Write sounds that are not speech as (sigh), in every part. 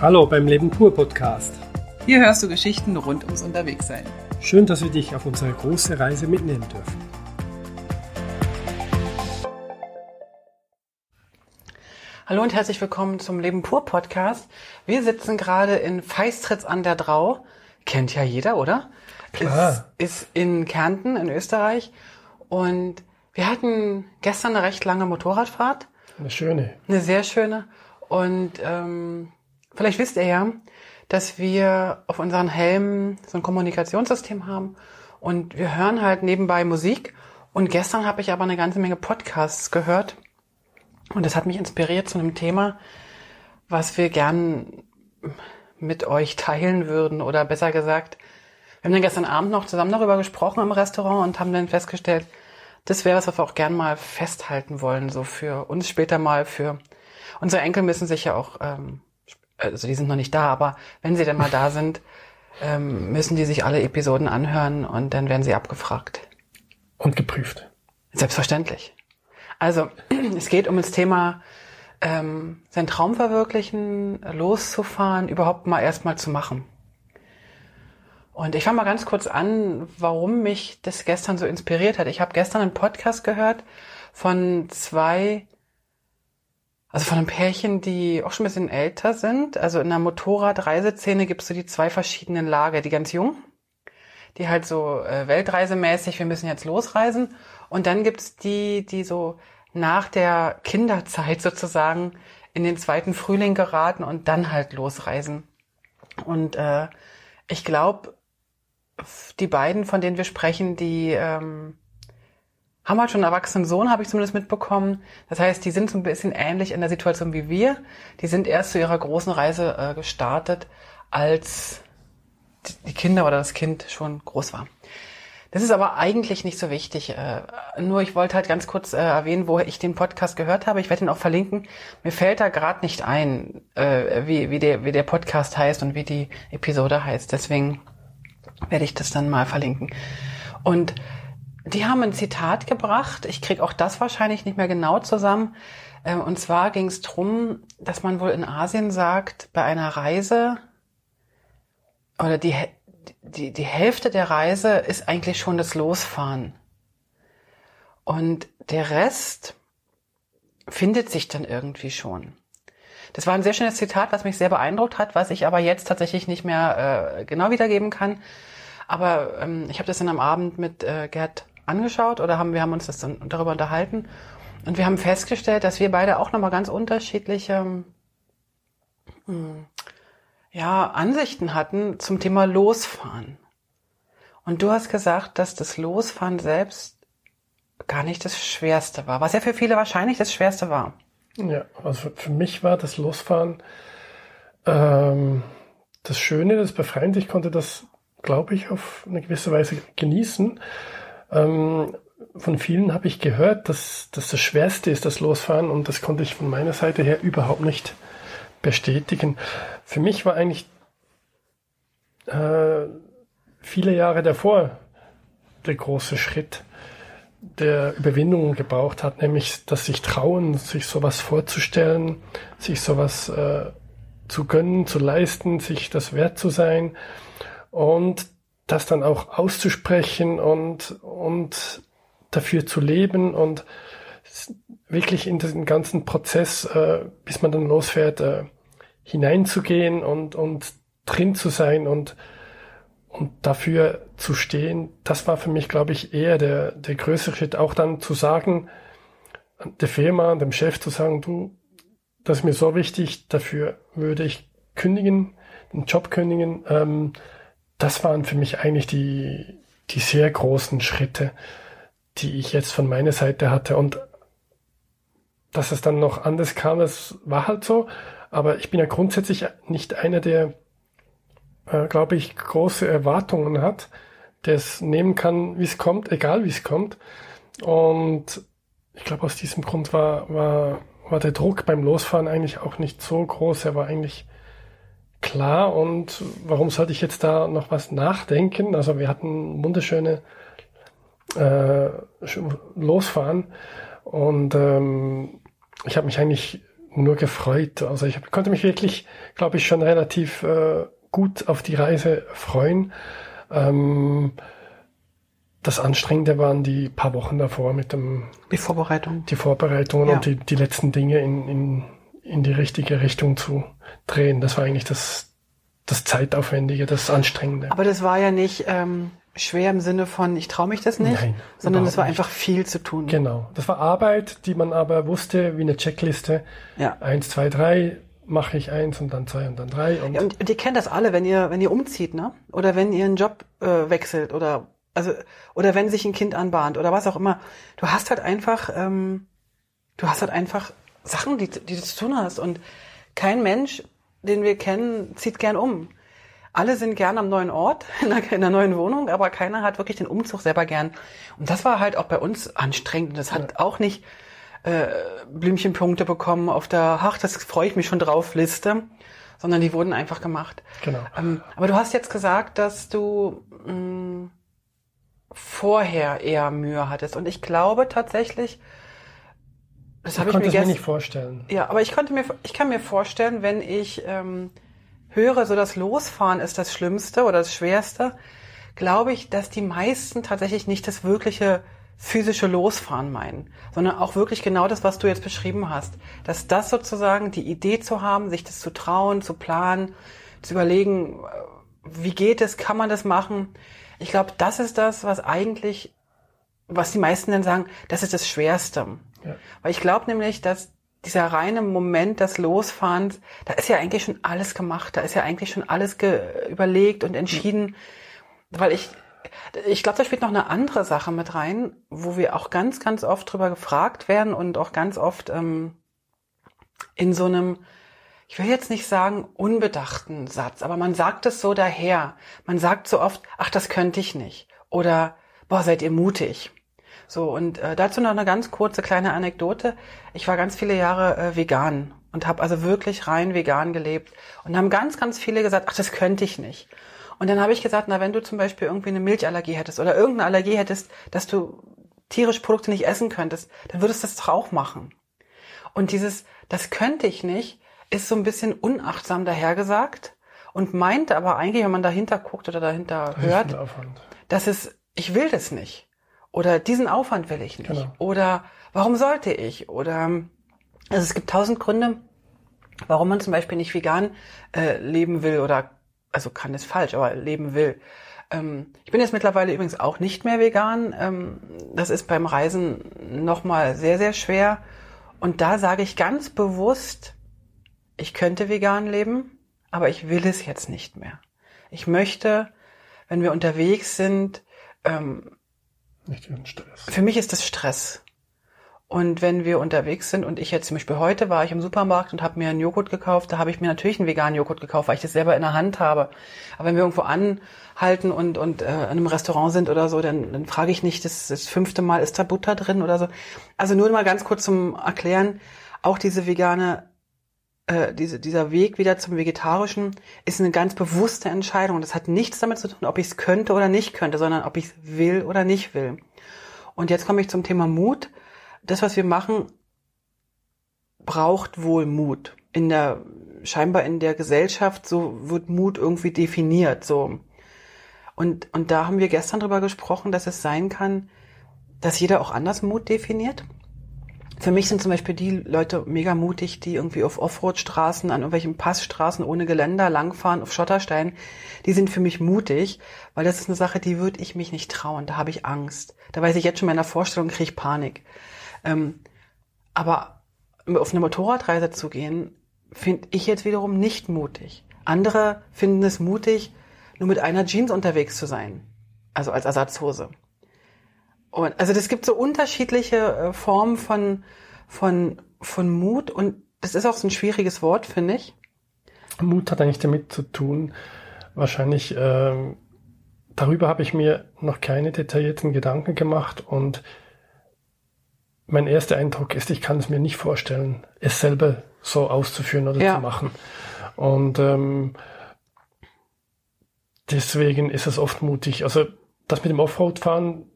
Hallo beim Leben pur Podcast. Hier hörst du Geschichten rund ums Unterwegssein. Schön, dass wir dich auf unsere große Reise mitnehmen dürfen. Hallo und herzlich willkommen zum Leben pur Podcast. Wir sitzen gerade in Feistritz an der Drau. Kennt ja jeder, oder? Klar. Ist, ist in Kärnten in Österreich. Und wir hatten gestern eine recht lange Motorradfahrt. Eine schöne. Eine sehr schöne. Und ähm, vielleicht wisst ihr ja, dass wir auf unseren Helmen so ein Kommunikationssystem haben. Und wir hören halt nebenbei Musik. Und gestern habe ich aber eine ganze Menge Podcasts gehört. Und das hat mich inspiriert zu einem Thema, was wir gern mit euch teilen würden. Oder besser gesagt, wir haben dann gestern Abend noch zusammen darüber gesprochen im Restaurant und haben dann festgestellt, das wäre was, was wir auch gern mal festhalten wollen, so für uns später mal, für unsere Enkel müssen sich ja auch, ähm, also die sind noch nicht da, aber wenn sie dann mal da (laughs) sind, ähm, müssen die sich alle Episoden anhören und dann werden sie abgefragt. Und geprüft. Selbstverständlich. Also, (clears throat) es geht um das Thema, ähm, seinen Traum verwirklichen, loszufahren, überhaupt mal erstmal zu machen. Und ich fange mal ganz kurz an, warum mich das gestern so inspiriert hat. Ich habe gestern einen Podcast gehört von zwei, also von einem Pärchen, die auch schon ein bisschen älter sind. Also in der Motorradreiseszene gibt es so die zwei verschiedenen Lager. Die ganz jung, die halt so äh, weltreisemäßig, wir müssen jetzt losreisen. Und dann gibt's die, die so nach der Kinderzeit sozusagen in den zweiten Frühling geraten und dann halt losreisen. Und äh, ich glaube, die beiden, von denen wir sprechen, die ähm, haben halt schon einen erwachsenen Sohn, habe ich zumindest mitbekommen. Das heißt, die sind so ein bisschen ähnlich in der Situation wie wir. Die sind erst zu ihrer großen Reise äh, gestartet, als die Kinder oder das Kind schon groß war. Das ist aber eigentlich nicht so wichtig. Äh, nur ich wollte halt ganz kurz äh, erwähnen, wo ich den Podcast gehört habe. Ich werde ihn auch verlinken. Mir fällt da gerade nicht ein, äh, wie, wie, der, wie der Podcast heißt und wie die Episode heißt. Deswegen werde ich das dann mal verlinken. Und die haben ein Zitat gebracht. Ich krieg auch das wahrscheinlich nicht mehr genau zusammen. Ähm, und zwar ging es drum, dass man wohl in Asien sagt, bei einer Reise oder die, die, die Hälfte der Reise ist eigentlich schon das Losfahren. Und der Rest findet sich dann irgendwie schon. Das war ein sehr schönes Zitat, was mich sehr beeindruckt hat, was ich aber jetzt tatsächlich nicht mehr äh, genau wiedergeben kann. Aber ähm, ich habe das dann am Abend mit äh, Gerd angeschaut oder haben wir haben uns das dann darüber unterhalten und wir haben festgestellt, dass wir beide auch nochmal ganz unterschiedliche ähm, ja, Ansichten hatten zum Thema Losfahren. Und du hast gesagt, dass das Losfahren selbst gar nicht das Schwerste war, was ja für viele wahrscheinlich das Schwerste war. Ja, also für mich war das Losfahren ähm, das Schöne, das Befreiende. Ich konnte das, glaube ich, auf eine gewisse Weise genießen. Ähm, von vielen habe ich gehört, dass, dass das Schwerste ist, das Losfahren, und das konnte ich von meiner Seite her überhaupt nicht bestätigen. Für mich war eigentlich äh, viele Jahre davor der große Schritt, der Überwindung gebraucht hat, nämlich dass sich trauen, sich sowas vorzustellen, sich sowas äh, zu gönnen, zu leisten, sich das wert zu sein und das dann auch auszusprechen und, und dafür zu leben und wirklich in diesen ganzen Prozess, äh, bis man dann losfährt, äh, hineinzugehen und, und drin zu sein und, und dafür zu stehen, das war für mich, glaube ich, eher der, der größere Schritt, auch dann zu sagen, der Firma, dem Chef zu sagen, du, das ist mir so wichtig, dafür würde ich kündigen, den Job kündigen. Ähm, das waren für mich eigentlich die, die sehr großen Schritte, die ich jetzt von meiner Seite hatte. Und dass es dann noch anders kam, das war halt so. Aber ich bin ja grundsätzlich nicht einer, der, äh, glaube ich, große Erwartungen hat, der es nehmen kann, wie es kommt, egal wie es kommt. Und ich glaube, aus diesem Grund war, war, war der Druck beim Losfahren eigentlich auch nicht so groß. Er war eigentlich klar. Und warum sollte ich jetzt da noch was nachdenken? Also wir hatten wunderschöne äh, Losfahren und ähm, ich habe mich eigentlich nur gefreut. Also ich konnte mich wirklich, glaube ich, schon relativ äh, gut auf die Reise freuen. Ähm, das Anstrengende waren die paar Wochen davor mit dem die Vorbereitung, die Vorbereitungen ja. und die, die letzten Dinge in, in, in die richtige Richtung zu drehen. Das war eigentlich das das zeitaufwendige, das Anstrengende. Aber das war ja nicht ähm, schwer im Sinne von, ich traue mich das nicht, Nein, sondern es war nicht. einfach viel zu tun. Genau. Das war Arbeit, die man aber wusste, wie eine Checkliste. Ja. Eins, zwei, drei, mache ich eins und dann zwei und dann drei. Und, ja, und, und ihr kennt das alle, wenn ihr, wenn ihr umzieht, ne? Oder wenn ihr einen Job äh, wechselt oder also oder wenn sich ein Kind anbahnt oder was auch immer. Du hast halt einfach, ähm, du hast halt einfach Sachen, die, die du zu tun hast. Und kein Mensch, den wir kennen, zieht gern um alle sind gern am neuen Ort, (laughs) in einer, in einer, neuen Wohnung, aber keiner hat wirklich den Umzug selber gern. Und das war halt auch bei uns anstrengend. Das hat ja. auch nicht äh, Blümchenpunkte bekommen auf der, ach, das freue ich mich schon drauf, Liste, sondern die wurden einfach gemacht. Genau. Ähm, aber du hast jetzt gesagt, dass du mh, mm, vorher eher Mühe hattest. Und ich glaube tatsächlich, das habe ich mir, mir nicht vorstellen. Ja, aber ich konnte mir, ich kann mir vorstellen, wenn ich ähm, höre, so das Losfahren ist das Schlimmste oder das Schwerste, glaube ich, dass die meisten tatsächlich nicht das wirkliche physische Losfahren meinen, sondern auch wirklich genau das, was du jetzt beschrieben hast. Dass das sozusagen die Idee zu haben, sich das zu trauen, zu planen, zu überlegen, wie geht es, kann man das machen. Ich glaube, das ist das, was eigentlich, was die meisten dann sagen, das ist das Schwerste. Ja. Weil ich glaube nämlich, dass dieser reine Moment des Losfahrens, da ist ja eigentlich schon alles gemacht, da ist ja eigentlich schon alles überlegt und entschieden, weil ich, ich glaube, da spielt noch eine andere Sache mit rein, wo wir auch ganz, ganz oft drüber gefragt werden und auch ganz oft ähm, in so einem, ich will jetzt nicht sagen unbedachten Satz, aber man sagt es so daher. Man sagt so oft, ach, das könnte ich nicht. Oder, boah, seid ihr mutig. So, und äh, dazu noch eine ganz kurze kleine Anekdote. Ich war ganz viele Jahre äh, vegan und habe also wirklich rein vegan gelebt. Und haben ganz, ganz viele gesagt, ach, das könnte ich nicht. Und dann habe ich gesagt, na, wenn du zum Beispiel irgendwie eine Milchallergie hättest oder irgendeine Allergie hättest, dass du tierische Produkte nicht essen könntest, dann würdest du das doch auch machen. Und dieses, das könnte ich nicht, ist so ein bisschen unachtsam dahergesagt und meint aber eigentlich, wenn man dahinter guckt oder dahinter hört, dass es, ich will das nicht. Oder diesen Aufwand will ich nicht. Genau. Oder warum sollte ich? Oder also es gibt tausend Gründe, warum man zum Beispiel nicht vegan äh, leben will oder also kann es falsch, aber leben will. Ähm, ich bin jetzt mittlerweile übrigens auch nicht mehr vegan. Ähm, das ist beim Reisen nochmal sehr, sehr schwer. Und da sage ich ganz bewusst, ich könnte vegan leben, aber ich will es jetzt nicht mehr. Ich möchte, wenn wir unterwegs sind, ähm, nicht den Stress. Für mich ist das Stress. Und wenn wir unterwegs sind und ich jetzt zum Beispiel heute war ich im Supermarkt und habe mir einen Joghurt gekauft, da habe ich mir natürlich einen veganen Joghurt gekauft, weil ich das selber in der Hand habe. Aber wenn wir irgendwo anhalten und, und äh, in einem Restaurant sind oder so, dann, dann frage ich nicht, das, das fünfte Mal, ist da Butter drin oder so. Also nur mal ganz kurz zum Erklären, auch diese vegane äh, diese, dieser Weg wieder zum Vegetarischen ist eine ganz bewusste Entscheidung. Das hat nichts damit zu tun, ob ich es könnte oder nicht könnte, sondern ob ich es will oder nicht will. Und jetzt komme ich zum Thema Mut. Das, was wir machen, braucht wohl Mut. In der, scheinbar in der Gesellschaft, so wird Mut irgendwie definiert, so. Und, und da haben wir gestern drüber gesprochen, dass es sein kann, dass jeder auch anders Mut definiert. Für mich sind zum Beispiel die Leute mega mutig, die irgendwie auf Offroad-Straßen, an irgendwelchen Passstraßen ohne Geländer langfahren, auf Schottersteinen. Die sind für mich mutig, weil das ist eine Sache, die würde ich mich nicht trauen. Da habe ich Angst. Da weiß ich jetzt schon in meiner Vorstellung, kriege ich Panik. Ähm, aber auf eine Motorradreise zu gehen, finde ich jetzt wiederum nicht mutig. Andere finden es mutig, nur mit einer Jeans unterwegs zu sein. Also als Ersatzhose. Und also das gibt so unterschiedliche äh, Formen von, von, von Mut und das ist auch so ein schwieriges Wort, finde ich. Mut hat eigentlich damit zu tun, wahrscheinlich, äh, darüber habe ich mir noch keine detaillierten Gedanken gemacht und mein erster Eindruck ist, ich kann es mir nicht vorstellen, es selber so auszuführen oder ja. zu machen. Und ähm, deswegen ist es oft mutig. Also das mit dem Offroad-Fahren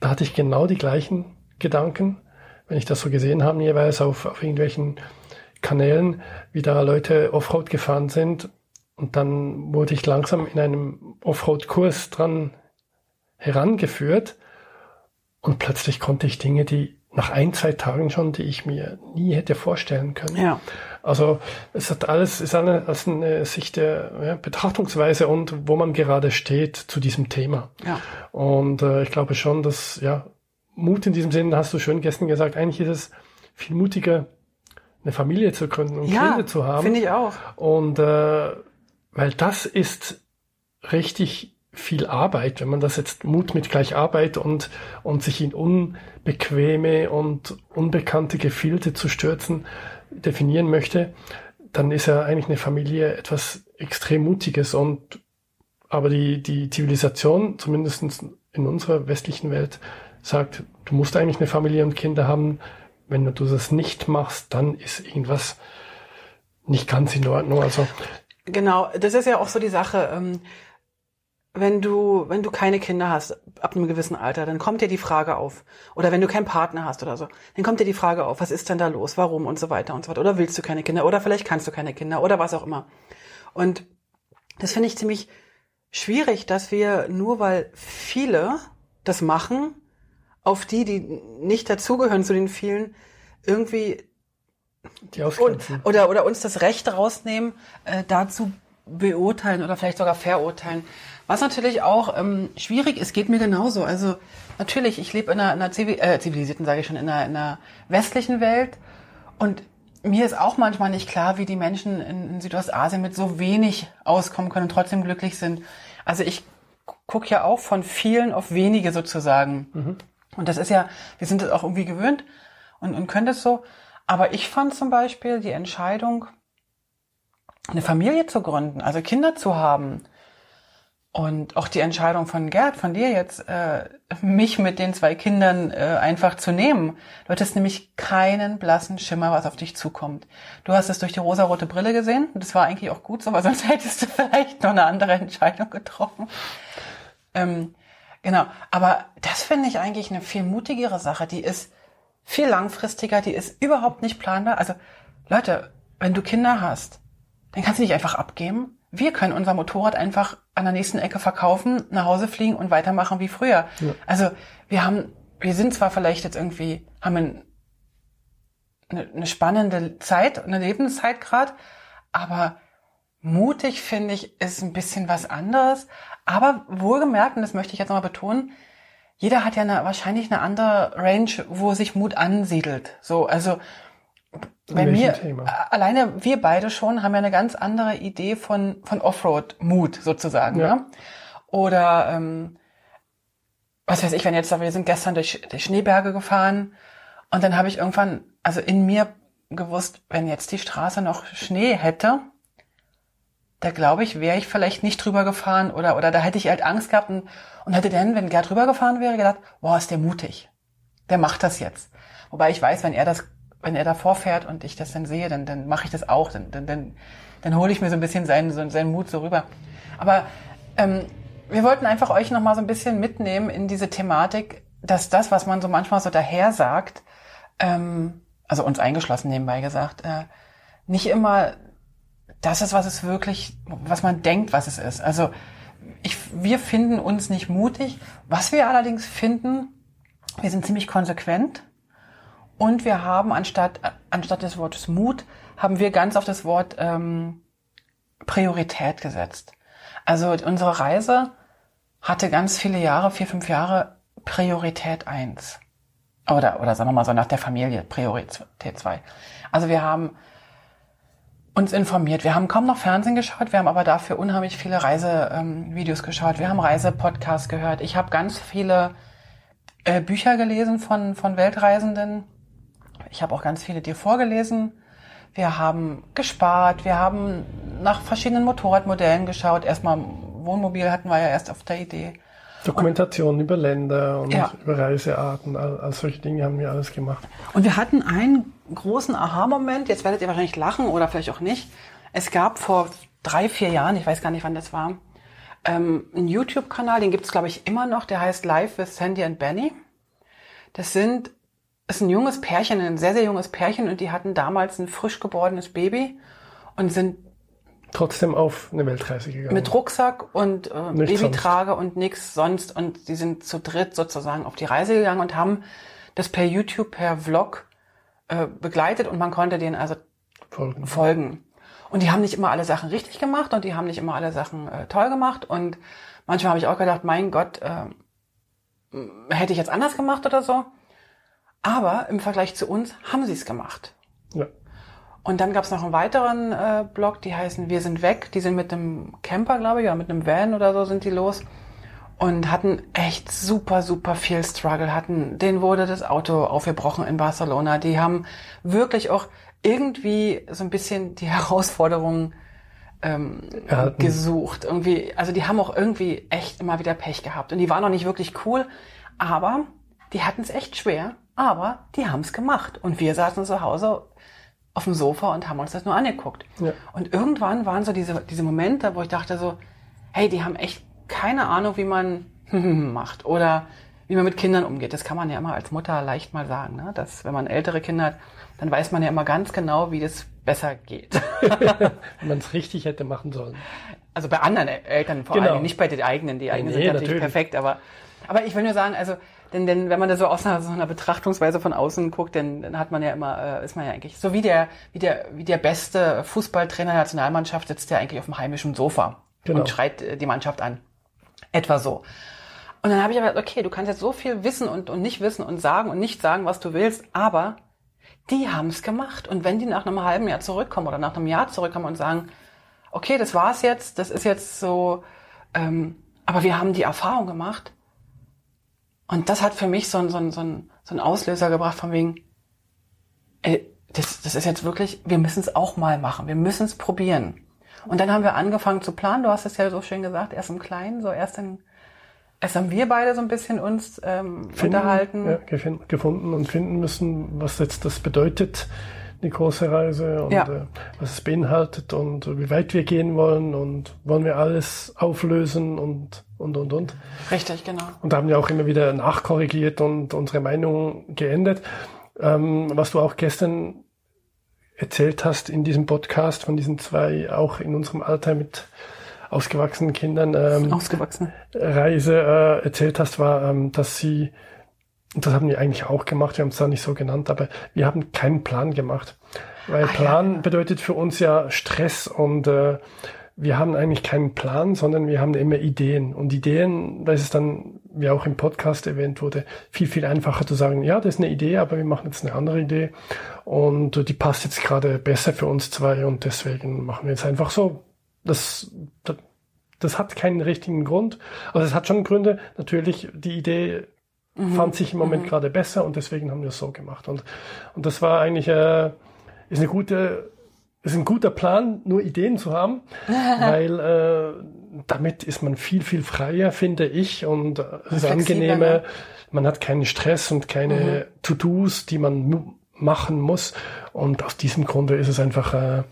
da hatte ich genau die gleichen Gedanken, wenn ich das so gesehen habe, jeweils auf, auf irgendwelchen Kanälen, wie da Leute Offroad gefahren sind. Und dann wurde ich langsam in einem Offroad-Kurs dran herangeführt. Und plötzlich konnte ich Dinge, die nach ein, zwei Tagen schon, die ich mir nie hätte vorstellen können. Ja. Also es hat alles, ist eine, als eine Sicht der ja, Betrachtungsweise und wo man gerade steht zu diesem Thema. Ja. Und äh, ich glaube schon, dass ja Mut in diesem Sinne, hast du schön gestern gesagt, eigentlich ist es viel mutiger, eine Familie zu gründen und Ja, Kinder zu haben. finde ich auch. Und äh, weil das ist richtig viel Arbeit, wenn man das jetzt Mut mit gleich Arbeit und, und sich in unbequeme und unbekannte Gefilde zu stürzen definieren möchte, dann ist ja eigentlich eine Familie etwas extrem Mutiges und aber die, die Zivilisation, zumindest in unserer westlichen Welt, sagt, du musst eigentlich eine Familie und Kinder haben. Wenn du das nicht machst, dann ist irgendwas nicht ganz in Ordnung. Also Genau, das ist ja auch so die Sache. Wenn du, wenn du keine Kinder hast, ab einem gewissen Alter, dann kommt dir die Frage auf. Oder wenn du keinen Partner hast oder so, dann kommt dir die Frage auf, was ist denn da los, warum und so weiter und so weiter. Oder willst du keine Kinder? Oder vielleicht kannst du keine Kinder oder was auch immer. Und das finde ich ziemlich schwierig, dass wir nur weil viele das machen, auf die, die nicht dazugehören zu den vielen, irgendwie die und, oder, oder uns das Recht rausnehmen, äh, dazu beurteilen oder vielleicht sogar verurteilen. Was natürlich auch ähm, schwierig ist, geht mir genauso. Also natürlich, ich lebe in einer, in einer Zivi äh, zivilisierten, sage ich schon, in einer, in einer westlichen Welt und mir ist auch manchmal nicht klar, wie die Menschen in, in Südostasien mit so wenig auskommen können und trotzdem glücklich sind. Also ich gucke ja auch von vielen auf wenige sozusagen. Und das ist ja, wir sind das auch irgendwie gewöhnt und, und können das so. Aber ich fand zum Beispiel die Entscheidung, eine Familie zu gründen, also Kinder zu haben, und auch die Entscheidung von Gerd, von dir jetzt, äh, mich mit den zwei Kindern äh, einfach zu nehmen. Du hattest nämlich keinen blassen Schimmer, was auf dich zukommt. Du hast es durch die rosarote Brille gesehen das war eigentlich auch gut so, weil (laughs) sonst hättest du vielleicht noch eine andere Entscheidung getroffen. Ähm, genau, aber das finde ich eigentlich eine viel mutigere Sache. Die ist viel langfristiger, die ist überhaupt nicht planbar. Also Leute, wenn du Kinder hast, dann kannst du nicht einfach abgeben. Wir können unser Motorrad einfach an der nächsten Ecke verkaufen, nach Hause fliegen und weitermachen wie früher. Ja. Also wir haben, wir sind zwar vielleicht jetzt irgendwie, haben ein, eine, eine spannende Zeit, eine Lebenszeit gerade, aber mutig finde ich ist ein bisschen was anderes. Aber wohlgemerkt, und das möchte ich jetzt nochmal betonen, jeder hat ja eine, wahrscheinlich eine andere Range, wo sich Mut ansiedelt. So, also bei mir, Thema? alleine wir beide schon haben ja eine ganz andere Idee von, von Offroad-Mut sozusagen. Ja. Ne? Oder ähm, was weiß ich, wenn jetzt, wir sind gestern durch, durch Schneeberge gefahren und dann habe ich irgendwann, also in mir gewusst, wenn jetzt die Straße noch Schnee hätte, da glaube ich, wäre ich vielleicht nicht drüber gefahren oder, oder da hätte ich halt Angst gehabt und, und hätte dann, wenn Gerd drüber gefahren wäre, gedacht, boah, ist der mutig. Der macht das jetzt. Wobei ich weiß, wenn er das, wenn er davor fährt und ich das dann sehe, dann, dann mache ich das auch. Dann, dann, dann, dann hole ich mir so ein bisschen seinen, so, seinen Mut so rüber. Aber ähm, wir wollten einfach euch noch mal so ein bisschen mitnehmen in diese Thematik, dass das, was man so manchmal so daher sagt, ähm, also uns eingeschlossen nebenbei gesagt, äh, nicht immer das ist, was es wirklich, was man denkt, was es ist. Also ich, wir finden uns nicht mutig. Was wir allerdings finden, wir sind ziemlich konsequent und wir haben anstatt, anstatt des Wortes Mut, haben wir ganz auf das Wort ähm, Priorität gesetzt. Also unsere Reise hatte ganz viele Jahre, vier, fünf Jahre Priorität eins Oder, oder sagen wir mal so nach der Familie Priorität zwei Also wir haben uns informiert. Wir haben kaum noch Fernsehen geschaut, wir haben aber dafür unheimlich viele Reisevideos geschaut. Wir haben Reisepodcasts gehört. Ich habe ganz viele äh, Bücher gelesen von, von Weltreisenden. Ich habe auch ganz viele dir vorgelesen. Wir haben gespart, wir haben nach verschiedenen Motorradmodellen geschaut. Erstmal Wohnmobil hatten wir ja erst auf der Idee. Dokumentation über Länder und Ja. über Reisearten, all, all solche Dinge haben wir alles gemacht. Und wir hatten einen großen Aha-Moment, jetzt werdet ihr wahrscheinlich lachen oder vielleicht auch nicht. Es gab vor drei, vier Jahren, ich weiß gar nicht, wann das war, ähm, einen YouTube-Kanal, den gibt es, glaube ich, immer noch, der heißt Live with Sandy and Benny. Das sind ist ein junges Pärchen, ein sehr, sehr junges Pärchen und die hatten damals ein frisch geborenes Baby und sind trotzdem auf eine Weltreise gegangen. Mit Rucksack und äh, Babytrage sonst. und nichts sonst. Und die sind zu dritt sozusagen auf die Reise gegangen und haben das per YouTube, per Vlog äh, begleitet und man konnte denen also folgen. folgen. Und die haben nicht immer alle Sachen richtig gemacht und die haben nicht immer alle Sachen äh, toll gemacht. Und manchmal habe ich auch gedacht, mein Gott, äh, hätte ich jetzt anders gemacht oder so. Aber im Vergleich zu uns haben sie es gemacht. Ja. Und dann gab es noch einen weiteren äh, Blog, die heißen Wir sind weg. Die sind mit einem Camper, glaube ich, oder mit einem Van oder so sind die los. Und hatten echt super, super viel Struggle. Hatten, denen wurde das Auto aufgebrochen in Barcelona. Die haben wirklich auch irgendwie so ein bisschen die (laughs) Herausforderungen ähm, gesucht. Irgendwie, also die haben auch irgendwie echt immer wieder Pech gehabt. Und die waren noch nicht wirklich cool, aber die hatten es echt schwer, aber die haben es gemacht. Und wir saßen zu Hause auf dem Sofa und haben uns das nur angeguckt. Ja. Und irgendwann waren so diese, diese Momente, wo ich dachte so, hey, die haben echt keine Ahnung, wie man (laughs) macht oder wie man mit Kindern umgeht. Das kann man ja immer als Mutter leicht mal sagen, ne? dass wenn man ältere Kinder hat, dann weiß man ja immer ganz genau, wie das besser geht. (laughs) wenn man es richtig hätte machen sollen. Also bei anderen Eltern vor genau. allem, nicht bei den eigenen. Die eigenen nee, sind natürlich, natürlich perfekt, aber, aber ich will nur sagen, also denn, denn wenn man da so aus einer, so einer Betrachtungsweise von außen guckt, dann, dann hat man ja immer, äh, ist man ja eigentlich so wie der, wie der, wie der beste Fußballtrainer der Nationalmannschaft sitzt der eigentlich auf dem heimischen Sofa genau. und schreit äh, die Mannschaft an. Etwa so. Und dann habe ich aber gesagt, okay, du kannst jetzt so viel wissen und, und nicht wissen und sagen und nicht sagen, was du willst, aber die haben es gemacht. Und wenn die nach einem halben Jahr zurückkommen oder nach einem Jahr zurückkommen und sagen, okay, das war's jetzt, das ist jetzt so, ähm, aber wir haben die Erfahrung gemacht, und das hat für mich so, ein, so, ein, so, ein, so ein Auslöser gebracht von wegen, ey, das, das ist jetzt wirklich, wir müssen es auch mal machen, wir müssen es probieren. Und dann haben wir angefangen zu planen, du hast es ja so schön gesagt, erst im Kleinen, so erst in, erst haben wir beide so ein bisschen uns ähm, finden, unterhalten. Ja, gefunden und finden müssen, was jetzt das bedeutet, eine große Reise und ja. äh, was es beinhaltet und wie weit wir gehen wollen und wollen wir alles auflösen und und und und. Richtig, genau. Und da haben wir auch immer wieder nachkorrigiert und unsere Meinung geändert. Ähm, was du auch gestern erzählt hast in diesem Podcast von diesen zwei auch in unserem Alter mit ausgewachsenen Kindern ähm, Ausgewachsen. Reise äh, erzählt hast, war, ähm, dass sie das haben wir eigentlich auch gemacht, wir haben es da nicht so genannt, aber wir haben keinen Plan gemacht. Weil ah, Plan ja. bedeutet für uns ja Stress und äh, wir haben eigentlich keinen Plan, sondern wir haben immer Ideen. Und Ideen, da ist es dann, wie auch im Podcast erwähnt wurde, viel, viel einfacher zu sagen, ja, das ist eine Idee, aber wir machen jetzt eine andere Idee. Und die passt jetzt gerade besser für uns zwei und deswegen machen wir jetzt einfach so. Das, das, das hat keinen richtigen Grund. Also es hat schon Gründe. Natürlich, die Idee mhm. fand sich im Moment mhm. gerade besser und deswegen haben wir es so gemacht. Und, und das war eigentlich äh, ist eine gute ist ein guter Plan, nur Ideen zu haben, (laughs) weil äh, damit ist man viel, viel freier, finde ich, und es ist angenehmer. Ne? Man hat keinen Stress und keine mhm. To-Dos, die man machen muss. Und aus diesem Grunde ist es einfach äh,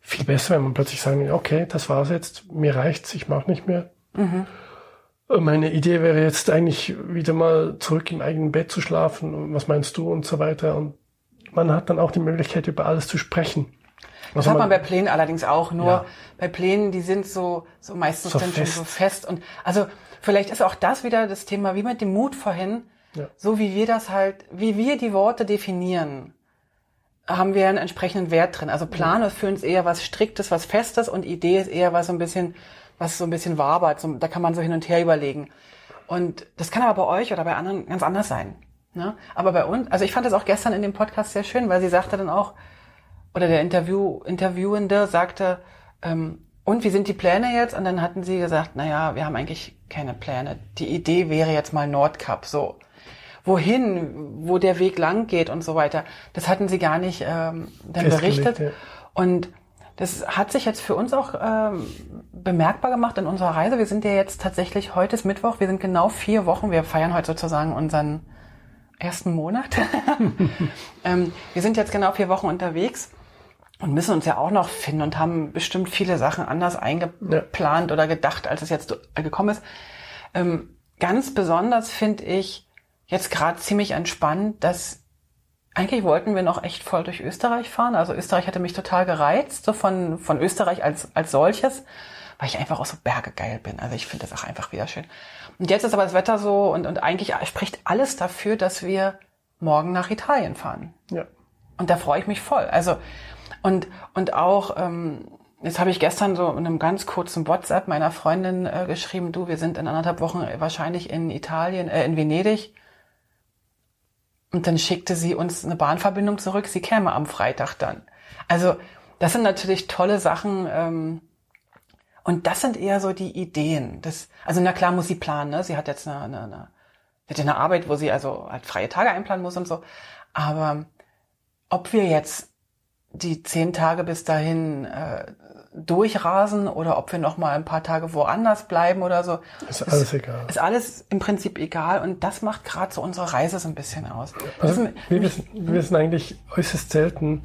viel besser, wenn man plötzlich sagen, okay, das war's jetzt, mir reicht's, ich mache nicht mehr. Mhm. Meine Idee wäre jetzt eigentlich wieder mal zurück im eigenen Bett zu schlafen. Was meinst du und so weiter. Und man hat dann auch die Möglichkeit, über alles zu sprechen. Das hat man bei Plänen allerdings auch. Nur ja. bei Plänen, die sind so, so meistens so dann fest. schon so fest. Und also vielleicht ist auch das wieder das Thema, wie mit dem Mut vorhin, ja. so wie wir das halt, wie wir die Worte definieren, haben wir einen entsprechenden Wert drin. Also Plan ist für uns eher was Striktes, was Festes und Idee ist eher was so ein bisschen, was so ein bisschen wabert. So, da kann man so hin und her überlegen. Und das kann aber bei euch oder bei anderen ganz anders sein. Ne? Aber bei uns, also ich fand das auch gestern in dem Podcast sehr schön, weil sie sagte dann auch, oder der Interview, Interviewende sagte, ähm, und wie sind die Pläne jetzt? Und dann hatten sie gesagt, na ja, wir haben eigentlich keine Pläne. Die Idee wäre jetzt mal Nordkap, so. Wohin, wo der Weg lang geht und so weiter. Das hatten sie gar nicht ähm, dann berichtet. Ja. Und das hat sich jetzt für uns auch ähm, bemerkbar gemacht in unserer Reise. Wir sind ja jetzt tatsächlich, heute ist Mittwoch, wir sind genau vier Wochen, wir feiern heute sozusagen unseren ersten Monat. (laughs) ähm, wir sind jetzt genau vier Wochen unterwegs und müssen uns ja auch noch finden und haben bestimmt viele Sachen anders eingeplant ja. oder gedacht, als es jetzt gekommen ist. Ähm, ganz besonders finde ich jetzt gerade ziemlich entspannt, dass eigentlich wollten wir noch echt voll durch Österreich fahren. Also Österreich hatte mich total gereizt, so von, von Österreich als, als solches, weil ich einfach auch so bergegeil bin. Also ich finde das auch einfach wieder schön. Und jetzt ist aber das Wetter so und, und eigentlich spricht alles dafür, dass wir morgen nach Italien fahren. Ja. Und da freue ich mich voll. Also und und auch ähm, jetzt habe ich gestern so in einem ganz kurzen WhatsApp meiner Freundin äh, geschrieben, du, wir sind in anderthalb Wochen wahrscheinlich in Italien, äh, in Venedig. Und dann schickte sie uns eine Bahnverbindung zurück. Sie käme am Freitag dann. Also das sind natürlich tolle Sachen. Ähm, und das sind eher so die Ideen. Das, also na klar muss sie planen. Ne? Sie hat jetzt eine, eine, eine, eine Arbeit, wo sie also halt freie Tage einplanen muss und so. Aber ob wir jetzt die zehn Tage bis dahin äh, durchrasen oder ob wir noch mal ein paar Tage woanders bleiben oder so. Ist alles egal. Ist alles im Prinzip egal und das macht gerade so unsere Reise so ein bisschen aus. Also, Wissen- wir, wissen, wir wissen eigentlich äußerst selten,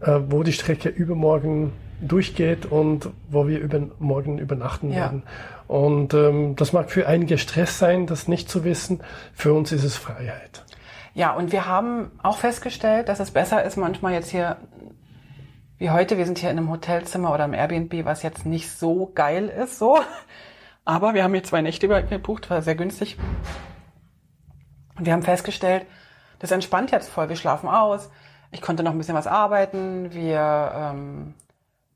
äh, wo die Strecke übermorgen durchgeht und wo wir übermorgen übernachten Ja. werden. Und ähm, das mag für einige Stress sein, das nicht zu wissen. Für uns ist es Freiheit. Ja, und wir haben auch festgestellt, dass es besser ist, manchmal jetzt hier, wie heute, wir sind hier in einem Hotelzimmer oder im Airbnb, was jetzt nicht so geil ist, so. Aber wir haben hier zwei Nächte gebucht, war sehr günstig. Und wir haben festgestellt, das entspannt jetzt voll. Wir schlafen aus. Ich konnte noch ein bisschen was arbeiten. Wir ähm,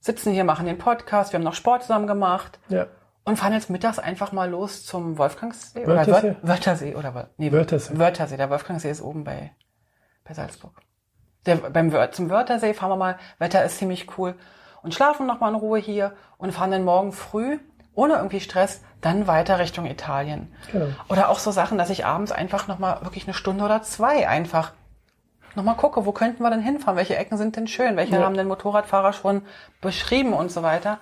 sitzen hier, machen den Podcast. Wir haben noch Sport zusammen gemacht Ja, und fahren jetzt mittags einfach mal los zum Wolfgangsee. Wörthersee? Oder Wör- Wörthersee oder nee, Wörthersee. Wörthersee. Der Wolfgangsee ist oben bei, bei Salzburg. Der, beim zum Wörthersee fahren wir mal. Wetter ist ziemlich cool. Und schlafen noch mal in Ruhe hier und fahren dann morgen früh, ohne irgendwie Stress, dann weiter Richtung Italien. genau. Oder auch so Sachen, dass ich abends einfach noch mal wirklich eine Stunde oder zwei einfach noch mal gucke, wo könnten wir denn hinfahren? Welche Ecken sind denn schön? Welche Ja. haben denn Motorradfahrer schon beschrieben und so weiter?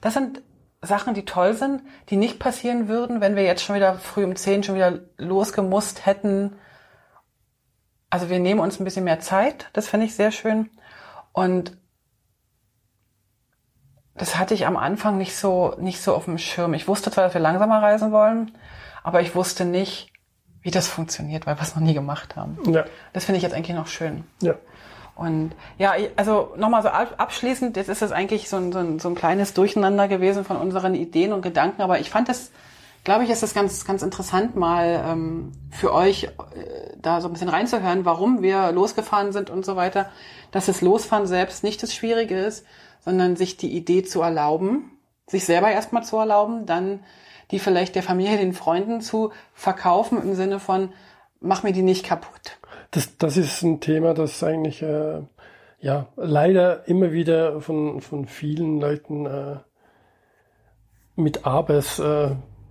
Das sind Sachen, die toll sind, die nicht passieren würden, wenn wir jetzt schon wieder früh um 10 schon wieder losgemusst hätten. Also wir nehmen uns ein bisschen mehr Zeit. Das finde ich sehr schön. Und das hatte ich am Anfang nicht so, nicht so auf dem Schirm. Ich wusste zwar, dass wir langsamer reisen wollen, aber ich wusste nicht, wie das funktioniert, weil wir es noch nie gemacht haben. Ja, Das finde ich jetzt eigentlich noch schön. ja. Und ja, also nochmal so ab- abschließend, jetzt ist es eigentlich so ein, so, ein, so ein kleines Durcheinander gewesen von unseren Ideen und Gedanken, aber ich fand das, glaube ich, ist das ganz, ganz interessant, mal ähm, für euch äh, da so ein bisschen reinzuhören, warum wir losgefahren sind und so weiter, dass das Losfahren selbst nicht das Schwierige ist, sondern sich die Idee zu erlauben, sich selber erstmal zu erlauben, dann die vielleicht der Familie, den Freunden zu verkaufen im Sinne von, mach mir die nicht kaputt. Das, das ist ein Thema, das eigentlich äh, ja leider immer wieder von, von vielen Leuten äh, mit Abers äh,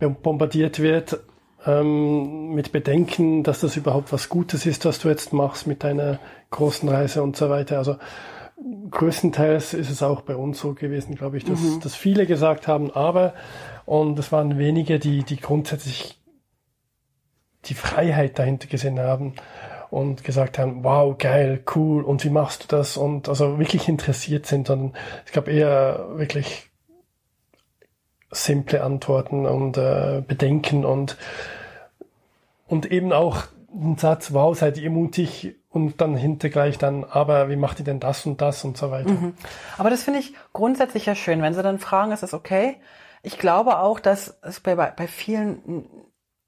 bombardiert wird, ähm, mit Bedenken, dass das überhaupt was Gutes ist, was du jetzt machst mit deiner großen Reise und so weiter. Also größtenteils ist es auch bei uns so gewesen, glaube ich, dass, dass viele gesagt haben, aber und es waren wenige, die, die grundsätzlich die Freiheit dahinter gesehen haben und gesagt haben, wow, geil, cool, und wie machst du das? Und also wirklich interessiert sind, sondern es gab eher wirklich simple Antworten und äh, Bedenken und, und eben auch ein Satz, wow, seid ihr mutig und dann hinter gleich dann, aber wie macht ihr denn das und das und so weiter. Aber das finde ich grundsätzlich ja schön. Wenn sie dann fragen, ist das okay? Ich glaube auch, dass es bei, bei vielen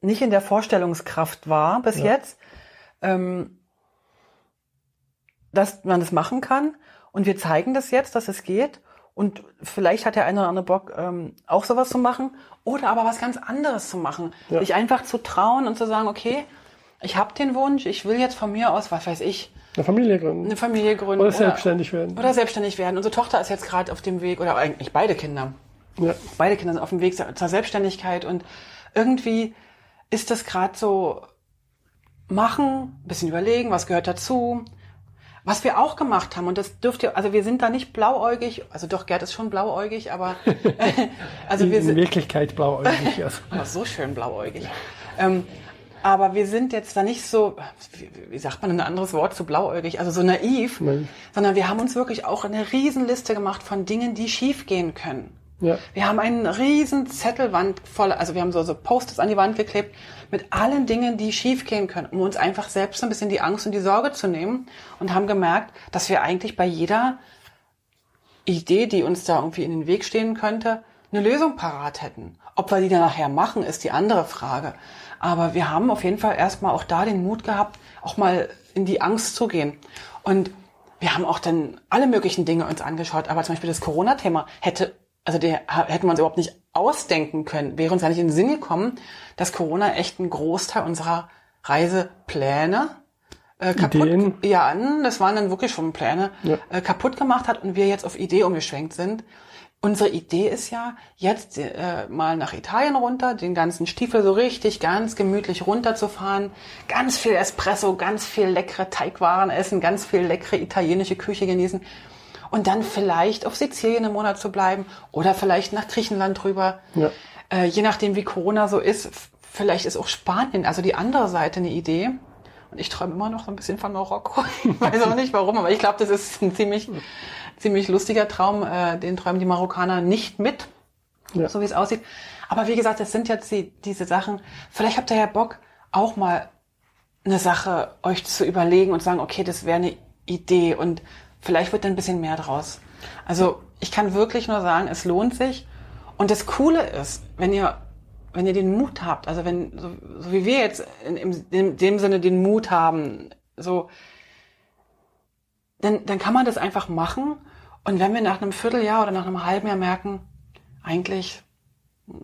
nicht in der Vorstellungskraft war bis Ja. jetzt, ähm, dass man das machen kann. Und wir zeigen das jetzt, dass es geht. Und vielleicht hat der eine oder andere Bock, ähm, auch sowas zu machen. Oder aber was ganz anderes zu machen. Ja. Sich einfach zu trauen und zu sagen, okay, ich habe den Wunsch, ich will jetzt von mir aus, was weiß ich, Eine Familie gründen. eine Familie gründen. Oder selbstständig werden. Oder selbstständig werden. Unsere Tochter ist jetzt gerade auf dem Weg, oder eigentlich beide Kinder. Ja. Beide Kinder sind auf dem Weg zur Selbstständigkeit und irgendwie ist das gerade so machen, ein bisschen überlegen, was gehört dazu. Was wir auch gemacht haben, und das dürft ihr, also wir sind da nicht blauäugig, also doch, Gerd ist schon blauäugig, aber (laughs) also wir In sind, Wirklichkeit blauäugig. Also. (laughs) aber so schön blauäugig. Ähm, aber wir sind jetzt da nicht so, wie, sagt man ein anderes Wort zu blauäugig, also so naiv, Nein. sondern wir haben uns wirklich auch eine Riesenliste gemacht von Dingen, die schief gehen können. Ja. Wir haben einen riesen Zettelwand voll, also wir haben so, so Post-its an die Wand geklebt mit allen Dingen, die schiefgehen können, um uns einfach selbst ein bisschen die Angst und die Sorge zu nehmen und haben gemerkt, dass wir eigentlich bei jeder Idee, die uns da irgendwie in den Weg stehen könnte, eine Lösung parat hätten. Ob wir die dann nachher machen, ist die andere Frage. Aber wir haben auf jeden Fall erstmal auch da den Mut gehabt, auch mal in die Angst zu gehen. Und wir haben auch dann alle möglichen Dinge uns angeschaut, aber zum Beispiel das Corona-Thema hätte, also der, hätten wir uns überhaupt nicht ausdenken können, wäre uns ja nicht in den Sinn gekommen, dass Corona echt einen Großteil unserer Reisepläne äh, kaputt, Ideen. ja, das waren dann wirklich schon Pläne, ja. äh, kaputt gemacht hat und wir jetzt auf Idee umgeschwenkt sind. Unsere Idee ist ja, jetzt äh, mal nach Italien runter, den ganzen Stiefel so richtig ganz gemütlich runterzufahren, ganz viel Espresso, ganz viel leckere Teigwaren essen, ganz viel leckere italienische Küche genießen und dann vielleicht auf Sizilien einen Monat zu bleiben oder vielleicht nach Griechenland drüber. Ja. Äh, je nachdem, wie Corona so ist, vielleicht ist auch Spanien, also die andere Seite, eine Idee. Und ich träume immer noch so ein bisschen von Marokko. (laughs) Ich weiß auch nicht warum, aber ich glaube, das ist ein ziemlich ziemlich lustiger Traum. Äh, den träumen die Marokkaner nicht mit, ja. so wie es aussieht. Aber wie gesagt, das sind jetzt die, diese Sachen. Vielleicht habt ihr ja Bock, auch mal eine Sache euch zu überlegen und sagen, okay, das wäre eine Idee und vielleicht wird dann ein bisschen mehr draus. Also ich kann wirklich nur sagen, es lohnt sich. Und das Coole ist, wenn ihr, wenn ihr den Mut habt, also wenn, so, so wie wir jetzt in, in, in dem Sinne den Mut haben, so, dann, dann kann man das einfach machen. Und wenn wir nach einem Vierteljahr oder nach einem halben Jahr merken, eigentlich,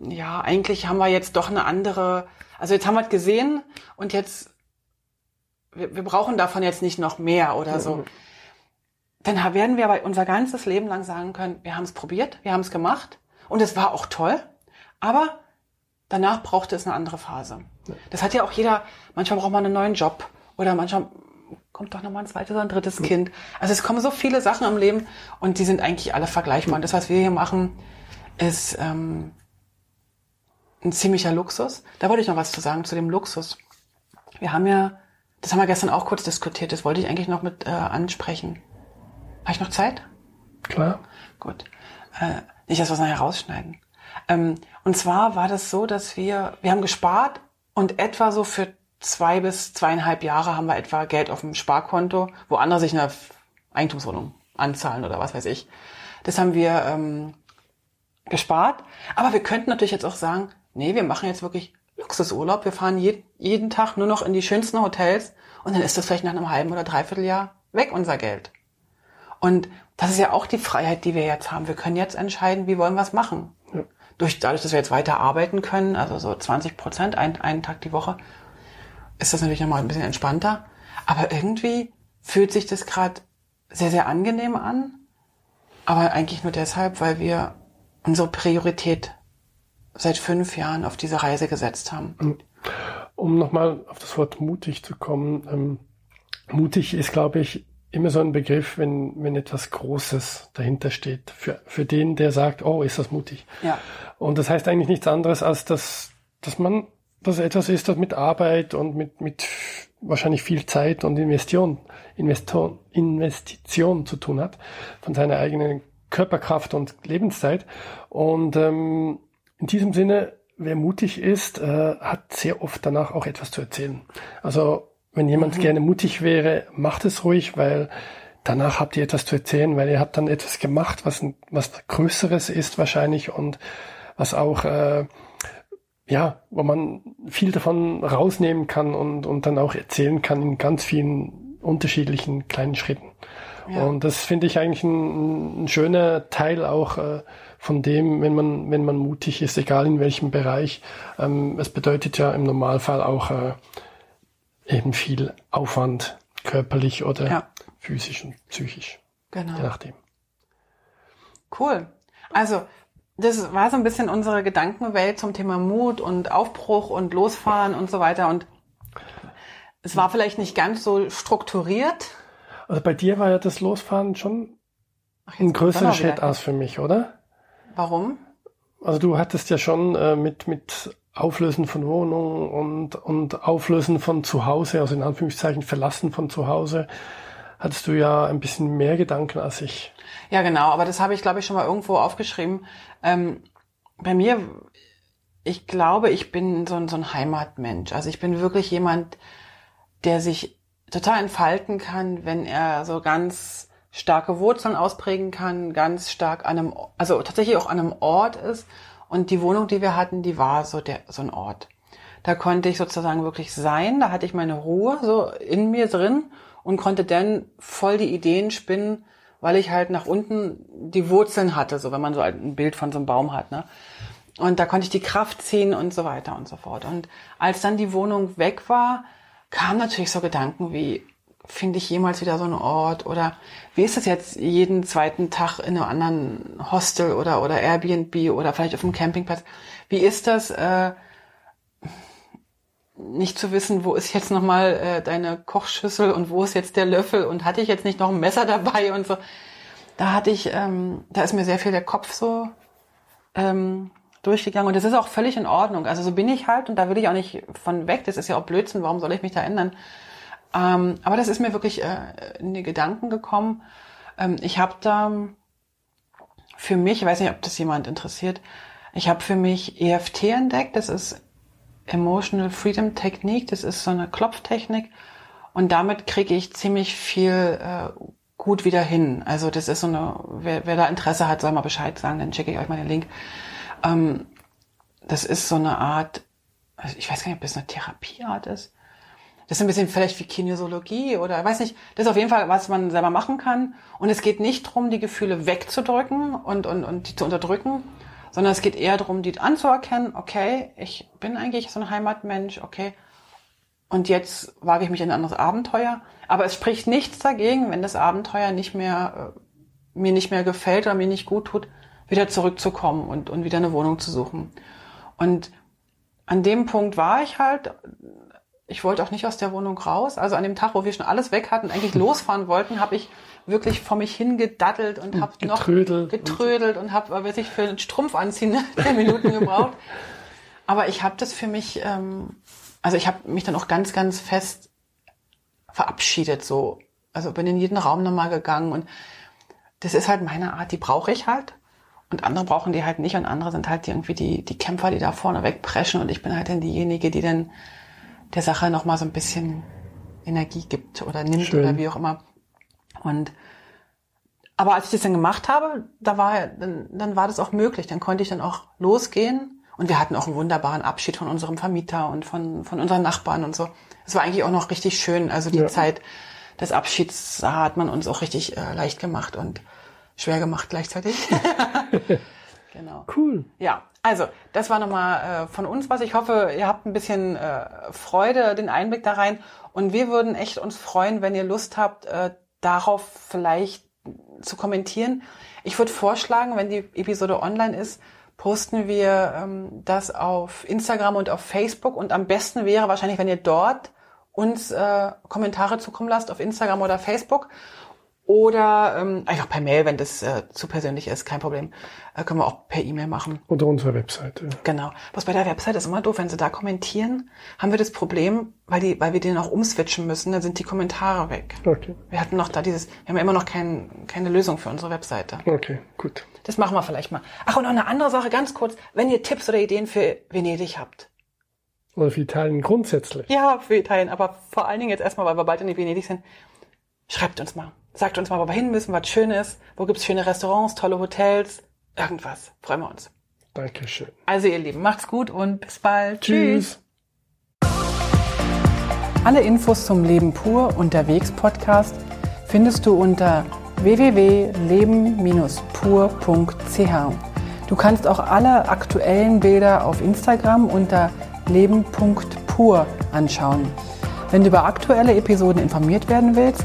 ja, eigentlich haben wir jetzt doch eine andere, also jetzt haben wir es gesehen und jetzt, wir, wir brauchen davon jetzt nicht noch mehr oder so. Mhm. Dann werden wir aber unser ganzes Leben lang sagen können, wir haben es probiert, wir haben es gemacht und es war auch toll, aber danach brauchte es eine andere Phase. Das hat ja auch jeder, manchmal braucht man einen neuen Job oder manchmal kommt doch nochmal ein zweites oder ein drittes Kind. Also es kommen so viele Sachen im Leben und die sind eigentlich alle vergleichbar. Und das, was wir hier machen, ist ähm, ein ziemlicher Luxus. Da wollte ich noch was zu sagen zu dem Luxus. Wir haben ja, das haben wir gestern auch kurz diskutiert, das wollte ich eigentlich noch mit äh, ansprechen. Habe ich noch Zeit? Klar. Gut. Äh, nicht, dass wir es nachher rausschneiden. Ähm, und zwar war das so, dass wir, wir haben gespart und etwa so für zwei bis zweieinhalb Jahre haben wir etwa Geld auf dem Sparkonto, wo andere sich eine Eigentumswohnung anzahlen oder was weiß ich. Das haben wir ähm, gespart. Aber wir könnten natürlich jetzt auch sagen, nee, wir machen jetzt wirklich Luxusurlaub. Wir fahren je, jeden Tag nur noch in die schönsten Hotels und dann ist das vielleicht nach einem halben oder dreiviertel Jahr weg, unser Geld. Und das ist ja auch die Freiheit, die wir jetzt haben. Wir können jetzt entscheiden, wie wollen wir es machen. Ja. Durch, dadurch, dass wir jetzt weiter arbeiten können, also so 20 Prozent, ein, einen Tag die Woche, ist das natürlich nochmal ein bisschen entspannter. Aber irgendwie fühlt sich das gerade sehr, sehr angenehm an. Aber eigentlich nur deshalb, weil wir unsere Priorität seit fünf Jahren auf diese Reise gesetzt haben. Um nochmal auf das Wort mutig zu kommen. Ähm, mutig ist, glaube ich, immer so ein Begriff, wenn, wenn etwas Großes dahinter steht. Für, für den, der sagt, oh, ist das mutig. Ja. Und das heißt eigentlich nichts anderes, als dass, dass man das etwas ist, das mit Arbeit und mit, mit wahrscheinlich viel Zeit und Investition, Investor, Investition zu tun hat, von seiner eigenen Körperkraft und Lebenszeit. Und ähm, in diesem Sinne, wer mutig ist, äh, hat sehr oft danach auch etwas zu erzählen. Also wenn jemand mhm. gerne mutig wäre, macht es ruhig, weil danach habt ihr etwas zu erzählen, weil ihr habt dann etwas gemacht, was, was Größeres ist wahrscheinlich und was auch äh, ja, wo man viel davon rausnehmen kann und, und dann auch erzählen kann in ganz vielen unterschiedlichen kleinen Schritten. Ja. Und das finde ich eigentlich ein, ein, schöner Teil auch äh, von dem, wenn man, wenn man mutig ist, egal in welchem Bereich. Ähm, es bedeutet ja im Normalfall auch äh, eben viel Aufwand, körperlich oder ja. physisch und psychisch. Genau. Je nachdem. Cool. Also das war so ein bisschen unsere Gedankenwelt zum Thema Mut und Aufbruch und Losfahren und so weiter. Und es war vielleicht nicht ganz so strukturiert. Also bei dir war ja das Losfahren schon Ach, ein größerer Schritt aus für mich, oder? Warum? Also du hattest ja schon äh, mit, mit Auflösen von Wohnungen und, und Auflösen von zu Hause, also in Anführungszeichen Verlassen von zu Hause, hattest du ja ein bisschen mehr Gedanken als ich. Ja, genau, aber das habe ich, glaube ich, schon mal irgendwo aufgeschrieben. Ähm, bei mir, ich glaube, ich bin so ein, so ein Heimatmensch. Also ich bin wirklich jemand, der sich total entfalten kann, wenn er so ganz starke Wurzeln ausprägen kann, ganz stark an einem, also tatsächlich auch an einem Ort ist. Und die Wohnung, die wir hatten, die war so der, so ein Ort. Da konnte ich sozusagen wirklich sein, da hatte ich meine Ruhe so in mir drin und konnte dann voll die Ideen spinnen, weil ich halt nach unten die Wurzeln hatte, so wenn man so ein Bild von so einem Baum hat, ne? Und da konnte ich die Kraft ziehen und so weiter und so fort. Und als dann die Wohnung weg war, kamen natürlich so Gedanken wie, finde ich jemals wieder so einen Ort? Oder wie ist es jetzt jeden zweiten Tag in einem anderen Hostel oder, oder Airbnb oder vielleicht auf einem Campingplatz? Wie ist das, äh, nicht zu wissen, wo ist jetzt nochmal äh, deine Kochschüssel und wo ist jetzt der Löffel und hatte ich jetzt nicht noch ein Messer dabei und so. Da hatte ich, ähm, da ist mir sehr viel der Kopf so ähm, durchgegangen und das ist auch völlig in Ordnung. Also so bin ich halt und da will ich auch nicht von weg. Das ist ja auch Blödsinn. Warum soll ich mich da ändern? Ähm, aber das ist mir wirklich äh, in die Gedanken gekommen. Ähm, ich habe da für mich, ich weiß nicht, ob das jemand interessiert, ich habe für mich EFT entdeckt. Das ist Emotional Freedom Technik. Das ist so eine Klopftechnik und damit kriege ich ziemlich viel äh, gut wieder hin. Also das ist so eine, wer, wer da Interesse hat, soll mal Bescheid sagen, dann schicke ich euch mal den Link. Ähm, das ist so eine Art, also ich weiß gar nicht, ob das eine Therapieart ist. Das ist ein bisschen vielleicht wie Kinesiologie oder weiß nicht. Das ist auf jeden Fall, was man selber machen kann. Und es geht nicht darum, die Gefühle wegzudrücken und, und, und die zu unterdrücken, sondern es geht eher darum, die anzuerkennen, okay, ich bin eigentlich so ein Heimatmensch, okay, und jetzt wage ich mich in ein anderes Abenteuer. Aber es spricht nichts dagegen, wenn das Abenteuer nicht mehr, äh, mir nicht mehr gefällt oder mir nicht gut tut, wieder zurückzukommen und, und wieder eine Wohnung zu suchen. Und an dem Punkt war ich halt, ich wollte auch nicht aus der Wohnung raus. Also an dem Tag, wo wir schon alles weg hatten, eigentlich (laughs) losfahren wollten, habe ich wirklich vor mich hingedattelt und habe noch getrödelt und habe, weiß ich, für einen Strumpf anziehen zehn Minuten gebraucht. Aber ich habe das für mich, ähm, also ich habe mich dann auch ganz, ganz fest verabschiedet so. Also bin in jeden Raum nochmal gegangen und das ist halt meine Art, die brauche ich halt. Und andere brauchen die halt nicht und andere sind halt irgendwie die, die Kämpfer, die da vorne wegpreschen und ich bin halt dann diejenige, die dann der Sache nochmal so ein bisschen Energie gibt oder nimmt Schön. oder wie auch immer. Und aber als ich das dann gemacht habe, da war dann, dann war das auch möglich. Dann konnte ich dann auch losgehen und wir hatten auch einen wunderbaren Abschied von unserem Vermieter und von von unseren Nachbarn und so. Es war eigentlich auch noch richtig schön. Also die ja. Zeit des Abschieds hat man uns auch richtig äh, leicht gemacht und schwer gemacht gleichzeitig. (laughs) (laughs) genau. Cool. Ja, also das war nochmal äh, von uns was. Ich hoffe, ihr habt ein bisschen äh, Freude, den Einblick da rein. Und wir würden echt uns freuen, wenn ihr Lust habt, äh, darauf vielleicht zu kommentieren. Ich würde vorschlagen, wenn die Episode online ist, posten wir ähm, das auf Instagram und auf Facebook. Und am besten wäre wahrscheinlich, wenn ihr dort uns äh, Kommentare zukommen lasst auf Instagram oder Facebook. Oder ähm, einfach per Mail, wenn das äh, zu persönlich ist, kein Problem. Äh, können wir auch per E-Mail machen. Oder unsere Webseite. Genau. Was bei der Webseite ist immer doof, wenn sie da kommentieren, haben wir das Problem, weil, die, weil wir den auch umswitchen müssen, dann sind die Kommentare weg. Okay. Wir hatten noch da dieses, wir haben ja immer noch kein, keine Lösung für unsere Webseite. Okay, gut. Das machen wir vielleicht mal. Ach, und noch eine andere Sache, ganz kurz. Wenn ihr Tipps oder Ideen für Venedig habt. Oder für Italien grundsätzlich. Ja, für Italien, aber vor allen Dingen jetzt erstmal, weil wir bald in Venedig sind. Schreibt uns mal. Sagt uns mal, wo wir hin müssen, was schön ist. Wo gibt's schöne Restaurants, tolle Hotels. Irgendwas. Freuen wir uns. Dankeschön. Also ihr Lieben, macht's gut und bis bald. Tschüss. Alle Infos zum Leben pur unterwegs Podcast findest du unter www.leben-pur.ch. Du kannst auch alle aktuellen Bilder auf Instagram unter leben.pur anschauen. Wenn du über aktuelle Episoden informiert werden willst,